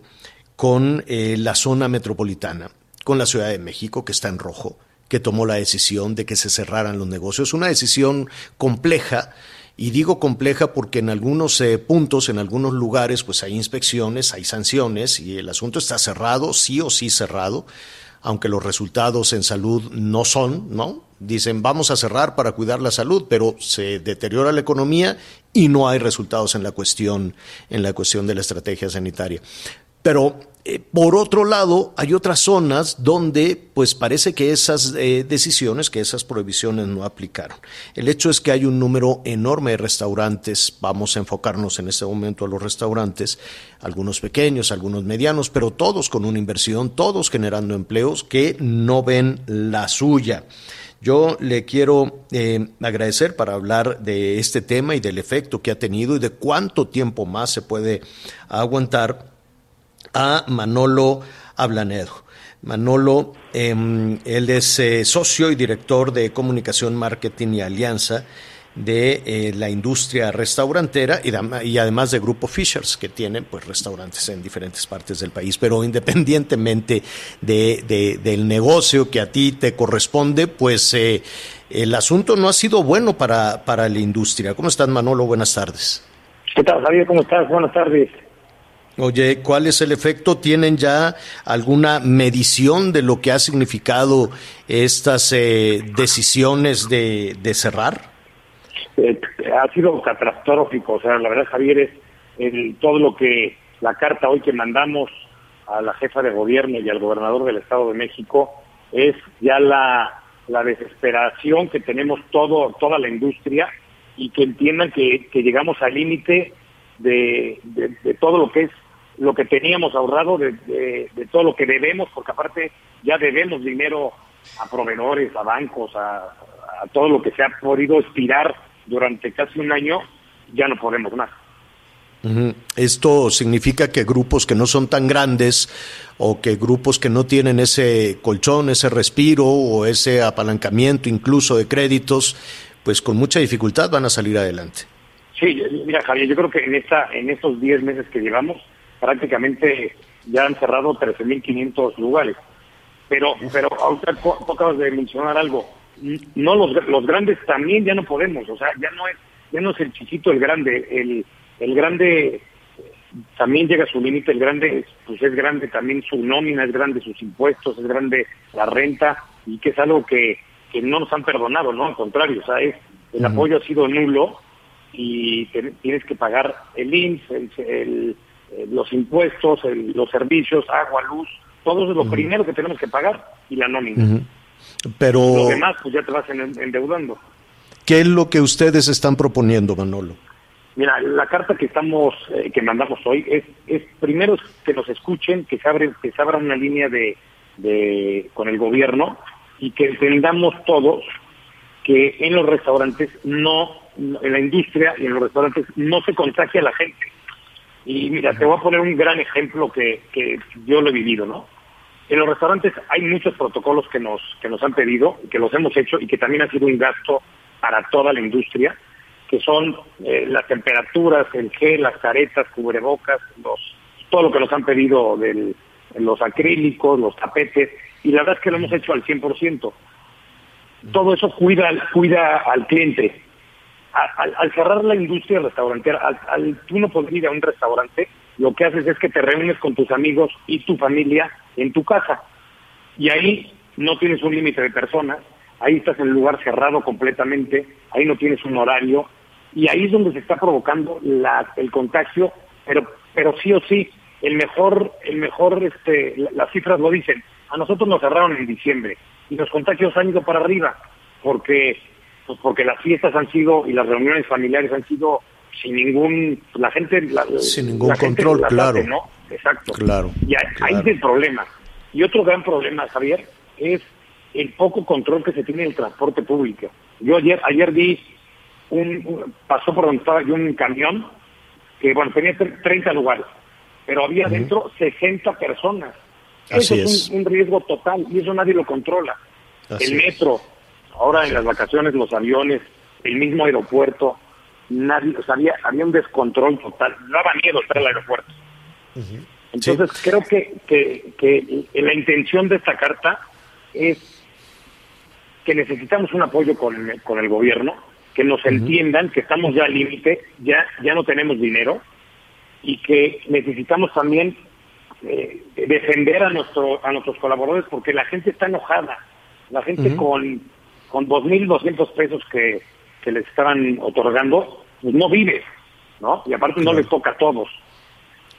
con eh, la zona metropolitana, con la Ciudad de México, que está en rojo, que tomó la decisión de que se cerraran los negocios. Una decisión compleja, y digo compleja porque en algunos eh, puntos, en algunos lugares, pues hay inspecciones, hay sanciones, y el asunto está cerrado, sí o sí cerrado, aunque los resultados en salud no son, ¿no? Dicen, vamos a cerrar para cuidar la salud, pero se deteriora la economía y no hay resultados en la cuestión, en la cuestión de la estrategia sanitaria. Pero eh, por otro lado, hay otras zonas donde pues parece que esas eh, decisiones, que esas prohibiciones no aplicaron. El hecho es que hay un número enorme de restaurantes, vamos a enfocarnos en este momento a los restaurantes, algunos pequeños, algunos medianos, pero todos con una inversión, todos generando empleos que no ven la suya. Yo le quiero eh, agradecer para hablar de este tema y del efecto que ha tenido y de cuánto tiempo más se puede aguantar a Manolo Ablanedo. Manolo, eh, él es eh, socio y director de comunicación, marketing y alianza de eh, la industria restaurantera y, y, además de Grupo Fishers, que tienen pues restaurantes en diferentes partes del país. Pero independientemente de, de, del negocio que a ti te corresponde, pues eh, el asunto no ha sido bueno para, para la industria. ¿Cómo estás, Manolo? Buenas tardes. ¿Qué tal, Javier? ¿Cómo estás? Buenas tardes. Oye, ¿cuál es el efecto? ¿Tienen ya alguna medición de lo que ha significado estas eh, decisiones de, de cerrar? Eh, ha sido catastrófico. O sea, la verdad, Javier, es el, todo lo que la carta hoy que mandamos a la jefa de gobierno y al gobernador del Estado de México es ya la, la desesperación que tenemos todo toda la industria y que entiendan que, que llegamos al límite de, de, de todo lo que es lo que teníamos ahorrado, de, de, de, todo lo que debemos, porque aparte ya debemos dinero a proveedores, a bancos, a, a todo lo que se ha podido expirar durante casi un año, ya no podemos más. Esto significa que grupos que no son tan grandes o que grupos que no tienen ese colchón, ese respiro o ese apalancamiento incluso de créditos, pues con mucha dificultad van a salir adelante. Sí, mira Javier, yo creo que en esta en estos 10 meses que llevamos prácticamente ya han cerrado 13.500 lugares. Pero pero ahorita tú acabas de mencionar algo, no los, los grandes también ya no podemos, o sea, ya no es ya no es el chiquito el grande, el el grande también llega a su límite, el grande pues es grande también su nómina, es grande sus impuestos, es grande la renta y que es algo que, que no nos han perdonado, ¿no? Al contrario, o sea, es, el uh -huh. apoyo ha sido nulo y te, tienes que pagar el IMSS, el, el, los impuestos, el, los servicios, agua, luz, todo es lo uh -huh. primero que tenemos que pagar y la nómina. Uh -huh. Pero... Lo demás, pues ya te vas endeudando. ¿Qué es lo que ustedes están proponiendo, Manolo? Mira, la carta que estamos, eh, que mandamos hoy es, es primero que nos escuchen, que se abre, que se abra una línea de, de con el gobierno y que entendamos todos que en los restaurantes no, en la industria y en los restaurantes no se contagia a la gente. Y mira, te voy a poner un gran ejemplo que, que yo lo he vivido, ¿no? En los restaurantes hay muchos protocolos que nos, que nos han pedido, que los hemos hecho y que también ha sido un gasto para toda la industria que son eh, las temperaturas, el gel, las caretas, cubrebocas, los, todo lo que nos han pedido, del, los acrílicos, los tapetes, y la verdad es que lo hemos hecho al 100%. Todo eso cuida, cuida al cliente. Al, cerrar la industria restaurantera, al, tú no poder ir a un restaurante, lo que haces es que te reúnes con tus amigos y tu familia en tu casa. Y ahí no tienes un límite de personas, ahí estás en un lugar cerrado completamente, ahí no tienes un horario, y ahí es donde se está provocando el contagio, pero pero sí o sí, el mejor, el mejor, este, las cifras lo dicen, a nosotros nos cerraron en diciembre, y los contagios han ido para arriba, porque, pues porque las fiestas han sido, y las reuniones familiares han sido sin ningún, la gente, la, sin ningún la control, gente claro. Hace, ¿no? Exacto. Claro. Y ahí, claro. es el problema. Y otro gran problema, Javier, es el poco control que se tiene del transporte público. Yo ayer, ayer vi un, un- pasó por donde estaba yo un camión que, bueno, tenía tre- 30 lugares, pero había dentro 60 personas. Así eso es, es. Un, un riesgo total y eso nadie lo controla. Así el es. Ahora en las vacaciones, los aviones, el mismo aeropuerto, nadie, o sea, había, había un descontrol total. No daba miedo estar el aeropuerto. Entonces, creo que, que, que la intención de esta carta es que necesitamos un apoyo con, el- con el gobierno, que nos entiendan que estamos ya al límite, ya, ya no tenemos dinero y que necesitamos también eh, defender a, nuestro, a nuestros colaboradores porque la gente está enojada. La gente con, con 2.200 pesos que, que les estaban otorgando, pues no vive, ¿no? Y aparte no les toca a todos.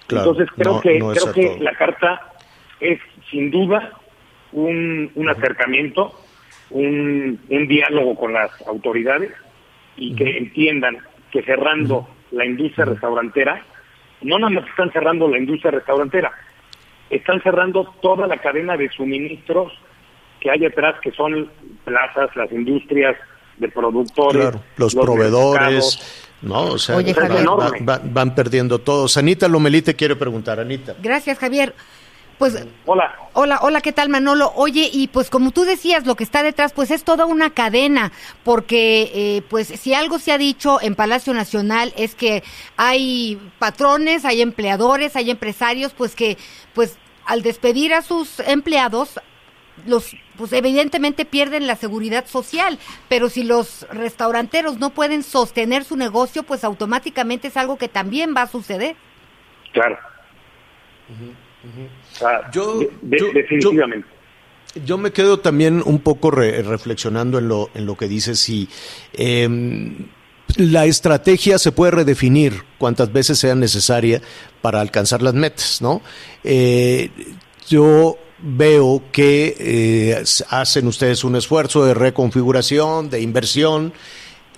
Claro, Entonces creo no- que no creo que la carta es sin duda un, un acercamiento, un, un diálogo con las autoridades y que entiendan que cerrando la industria restaurantera, no nada más están cerrando la industria restaurantera, están cerrando toda la cadena de suministros que hay atrás, que son plazas, las industrias de productores, Claro, los, proveedores, ¿no? O sea, Oye, van- Javier. van, van- van perdiendo todos. Anita Lomelí te quiere preguntar, Anita. Gracias, Javier. Pues Hola. Hola, hola, ¿qué tal Manolo? Oye, y pues como tú decías, lo que está detrás, pues es toda una cadena, porque eh, pues si algo se ha dicho en Palacio Nacional es que hay patrones, hay empleadores, hay empresarios, pues que pues al despedir a sus empleados, los pues evidentemente pierden la seguridad social, pero si los restauranteros no pueden sostener su negocio, pues automáticamente es algo que también va a suceder. Claro. Sea, Yo- de- de- yo- definitivamente. Yo me quedo también un poco re- reflexionando en lo, en lo que dices y em, la estrategia se puede redefinir cuantas veces sea necesaria para alcanzar las metas, ¿no? Eh, yo veo que eh, hacen ustedes un esfuerzo de reconfiguración, de inversión,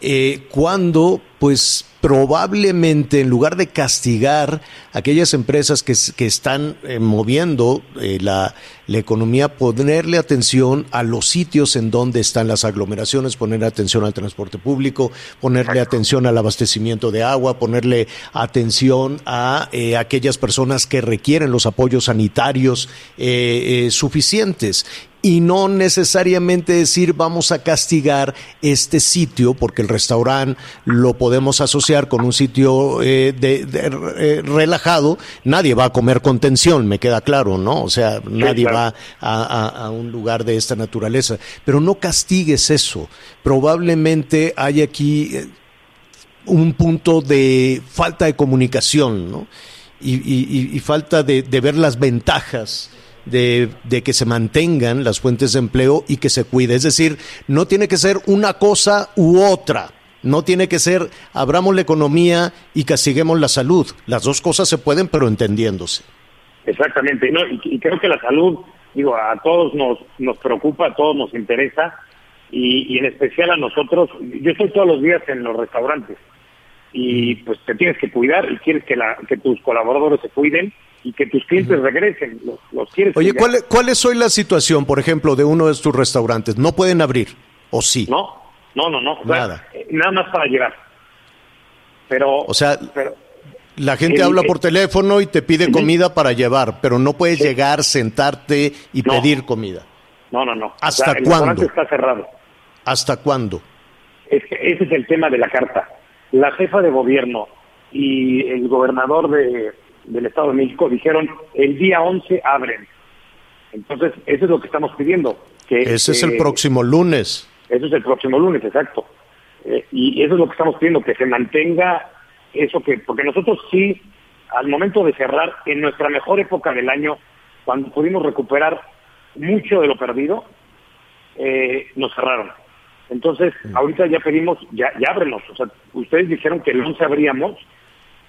eh, cuando pues probablemente en lugar de castigar aquellas empresas que, están eh, moviendo eh, la, la economía, ponerle atención a los sitios en donde están las aglomeraciones, ponerle atención al transporte público, ponerle atención al abastecimiento de agua, ponerle atención a eh, aquellas personas que requieren los apoyos sanitarios suficientes y no necesariamente decir vamos a castigar este sitio porque el restaurante lo podemos asociar con un sitio eh, de, de- eh, relajado, nadie va a comer con tensión, me queda claro, ¿no? O sea, nadie claro. va a, a- a un lugar de esta naturaleza, pero no castigues eso. Probablemente hay aquí eh, un punto de falta de comunicación, ¿no? Y, y- y- y falta de, de ver las ventajas de, que se mantengan las fuentes de empleo y que se cuide. Es decir, no tiene que ser una cosa u otra. No tiene que ser abramos la economía y castiguemos la salud. Las dos cosas se pueden, pero entendiéndose. Exactamente, ¿no? y, y creo que la salud, digo, a todos nos, nos preocupa, a todos nos interesa, y, y en especial a nosotros, yo estoy todos los días en los restaurantes, y pues te tienes que cuidar, y quieres que, la, que tus colaboradores se cuiden, y que tus clientes regresen, los, los quieres Oye. ¿cuál, es- ¿cuál es hoy la situación, por ejemplo, de uno de estos restaurantes? ¿No pueden abrir? ¿O sí? No, no, no, no, o sea, Nada. eh, nada más para llegar. Pero, O sea, pero La gente El- habla el- por teléfono y te pide comida para llevar, pero no puedes llegar, sentarte y No. pedir comida. no, no, no. ¿Hasta O sea, el cuándo? restaurante está cerrado. ¿Hasta cuándo? Es que ese es el tema de la carta. La jefa de gobierno y el gobernador de, del Estado de México dijeron el día 11 abren. Entonces, eso es lo que estamos pidiendo. Que, Ese es el que- próximo lunes. Eso es el próximo lunes, exacto. Eh, y eso es lo que estamos pidiendo, que se mantenga eso que, porque nosotros sí, al momento de cerrar, en nuestra mejor época del año, cuando pudimos recuperar mucho de lo perdido, eh, nos cerraron. Entonces, ahorita ya pedimos, ya, ya ábrenos. O sea, ustedes dijeron que el 11 abríamos,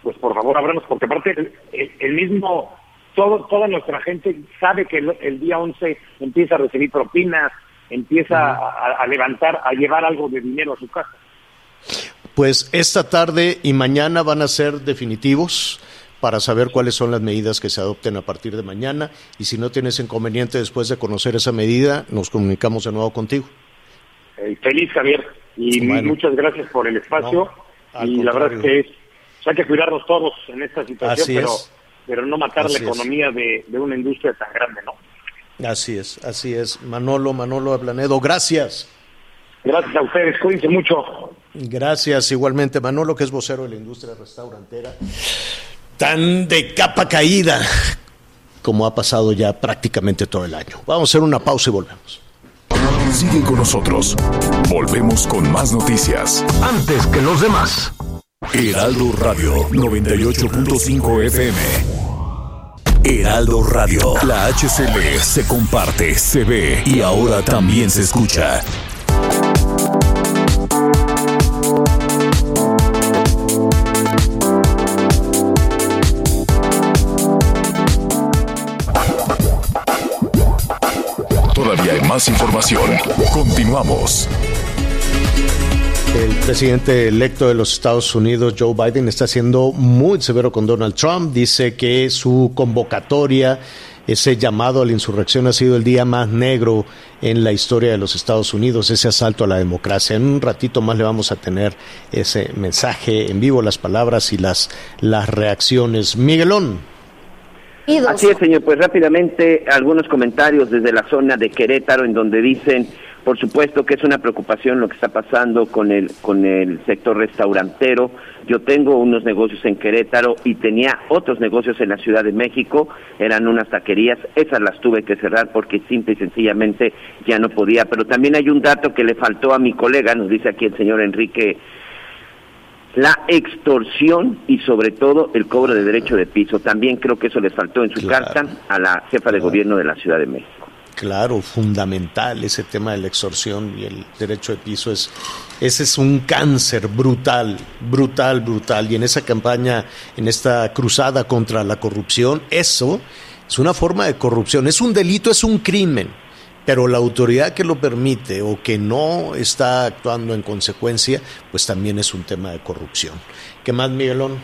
pues por favor ábranos, porque aparte el, el- el mismo, todo, toda nuestra gente sabe que el, el día 11 empieza a recibir propinas, empieza a, a levantar, a llevar algo de dinero a su casa. Pues esta tarde y mañana van a ser definitivos para saber cuáles son las medidas que se adopten a partir de mañana y si no tienes inconveniente después de conocer esa medida, nos comunicamos de nuevo contigo. Eh, feliz, Javier, y Bueno. muchas gracias por el espacio. No, y la verdad es que es, hay que cuidarnos todos en esta situación, Así pero, es. pero no matar Así la economía de, de una industria tan grande, ¿no? Así es, así es. Manolo, Manolo Ablanedo, gracias. Gracias a ustedes, cuídense mucho. Gracias igualmente, Manolo, que es vocero de la industria restaurantera. Tan de capa caída como ha pasado ya prácticamente todo el año. Vamos a hacer una pausa y volvemos. Sigue con nosotros. Volvemos con más noticias. Antes que los demás. Heraldo Radio 98.5 FM. Heraldo Radio. La HCL se comparte, se ve y ahora también se escucha. Todavía hay más información. Continuamos. El presidente electo de los Estados Unidos, Joe Biden, está siendo muy severo con Donald Trump. Dice que su convocatoria, ese llamado a la insurrección, ha sido el día más negro en la historia de los Estados Unidos, ese asalto a la democracia. En un ratito más le vamos a tener ese mensaje en vivo, las palabras y las, las reacciones. Miguelón. Así es, señor. Pues rápidamente algunos comentarios desde la zona de Querétaro en donde dicen, por supuesto que es una preocupación lo que está pasando con el con el sector restaurantero. Yo tengo unos negocios en Querétaro y tenía otros negocios en la Ciudad de México, eran unas taquerías, esas las tuve que cerrar porque simple y sencillamente ya no podía. Pero también hay un dato que le faltó a mi colega, nos dice aquí el señor Enrique la extorsión y sobre todo el cobro de derecho de piso. También creo que eso le faltó en su Claro. carta a la jefa de gobierno de la Ciudad de México. Claro, fundamental ese tema de la extorsión y el derecho de piso es ese es un cáncer brutal, brutal, brutal y en esa campaña, en esta cruzada contra la corrupción, eso es una forma de corrupción, es un delito, es un crimen, pero la autoridad que lo permite o que no está actuando en consecuencia, pues también es un tema de corrupción. ¿Qué más, Miguelón?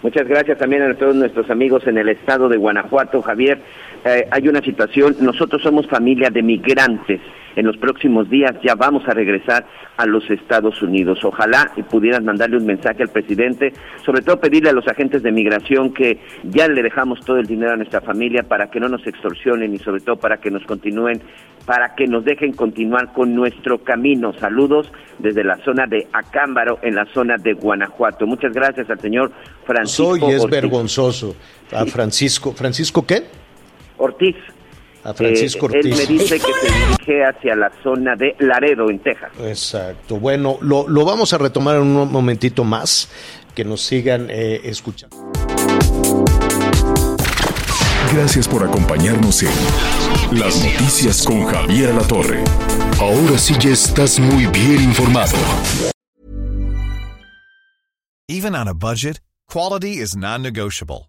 Muchas gracias también a todos nuestros amigos en el estado de Guanajuato, Javier. Eh, hay una situación, nosotros somos familia de migrantes. En los próximos días ya vamos a regresar a los Estados Unidos. Ojalá pudieran mandarle un mensaje al presidente, sobre todo pedirle a los agentes de migración que ya le dejamos todo el dinero a nuestra familia para que no nos extorsionen y sobre todo para que nos continúen, para que nos dejen continuar con nuestro camino. Saludos desde la zona de Acámbaro, en la zona de Guanajuato. Muchas gracias al señor Francisco Soy es Ortiz. vergonzoso. A Francisco, ¿Francisco qué? Ortiz. A Francisco Eh, Él Ortiz. me dice que se dirige hacia la zona de Laredo, en Texas. Exacto. Bueno, lo, lo vamos a retomar en un momentito más, que nos sigan eh, escuchando. Gracias por acompañarnos en Las Noticias con Javier La Torre. Ahora sí ya estás muy bien informado. Even on a budget, quality is non-negotiable.